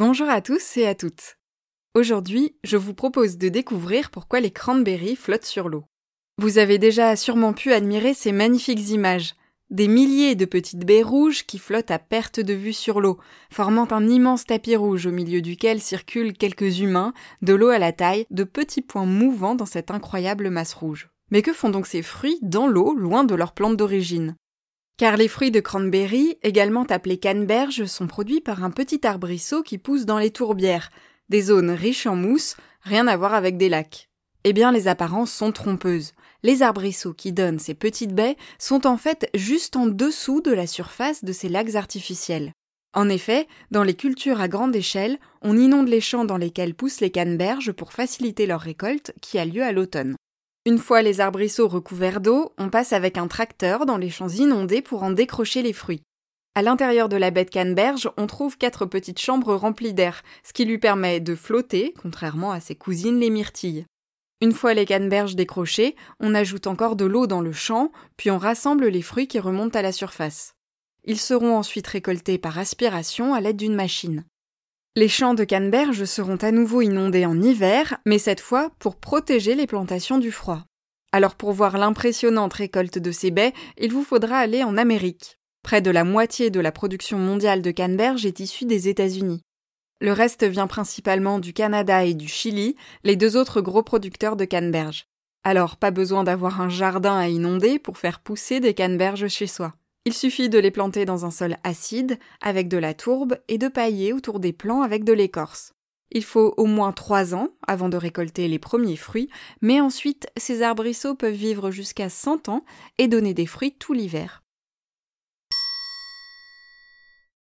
Bonjour à tous et à toutes. Aujourd'hui, je vous propose de découvrir pourquoi les cranberries flottent sur l'eau. Vous avez déjà sûrement pu admirer ces magnifiques images. Des milliers de petites baies rouges qui flottent à perte de vue sur l'eau, formant un immense tapis rouge au milieu duquel circulent quelques humains, de l'eau à la taille, de petits points mouvants dans cette incroyable masse rouge. Mais que font donc ces fruits dans l'eau, loin de leur plante d'origine? Car les fruits de cranberry, également appelés canneberges, sont produits par un petit arbrisseau qui pousse dans les tourbières, des zones riches en mousse, rien à voir avec des lacs. Eh bien, les apparences sont trompeuses. Les arbrisseaux qui donnent ces petites baies sont en fait juste en dessous de la surface de ces lacs artificiels. En effet, dans les cultures à grande échelle, on inonde les champs dans lesquels poussent les canneberges pour faciliter leur récolte qui a lieu à l'automne. Une fois les arbrisseaux recouverts d'eau, on passe avec un tracteur dans les champs inondés pour en décrocher les fruits. À l'intérieur de la bête canneberge, on trouve quatre petites chambres remplies d'air, ce qui lui permet de flotter, contrairement à ses cousines les myrtilles. Une fois les canneberges décrochées, on ajoute encore de l'eau dans le champ, puis on rassemble les fruits qui remontent à la surface. Ils seront ensuite récoltés par aspiration à l'aide d'une machine. Les champs de canneberge seront à nouveau inondés en hiver, mais cette fois pour protéger les plantations du froid. Alors pour voir l'impressionnante récolte de ces baies, il vous faudra aller en Amérique. Près de la moitié de la production mondiale de canneberge est issue des États-Unis. Le reste vient principalement du Canada et du Chili, les deux autres gros producteurs de canneberge. Alors pas besoin d'avoir un jardin à inonder pour faire pousser des canneberges chez soi. Il suffit de les planter dans un sol acide, avec de la tourbe, et de pailler autour des plants avec de l'écorce. Il faut au moins trois ans avant de récolter les premiers fruits, mais ensuite ces arbrisseaux peuvent vivre jusqu'à 100 ans et donner des fruits tout l'hiver.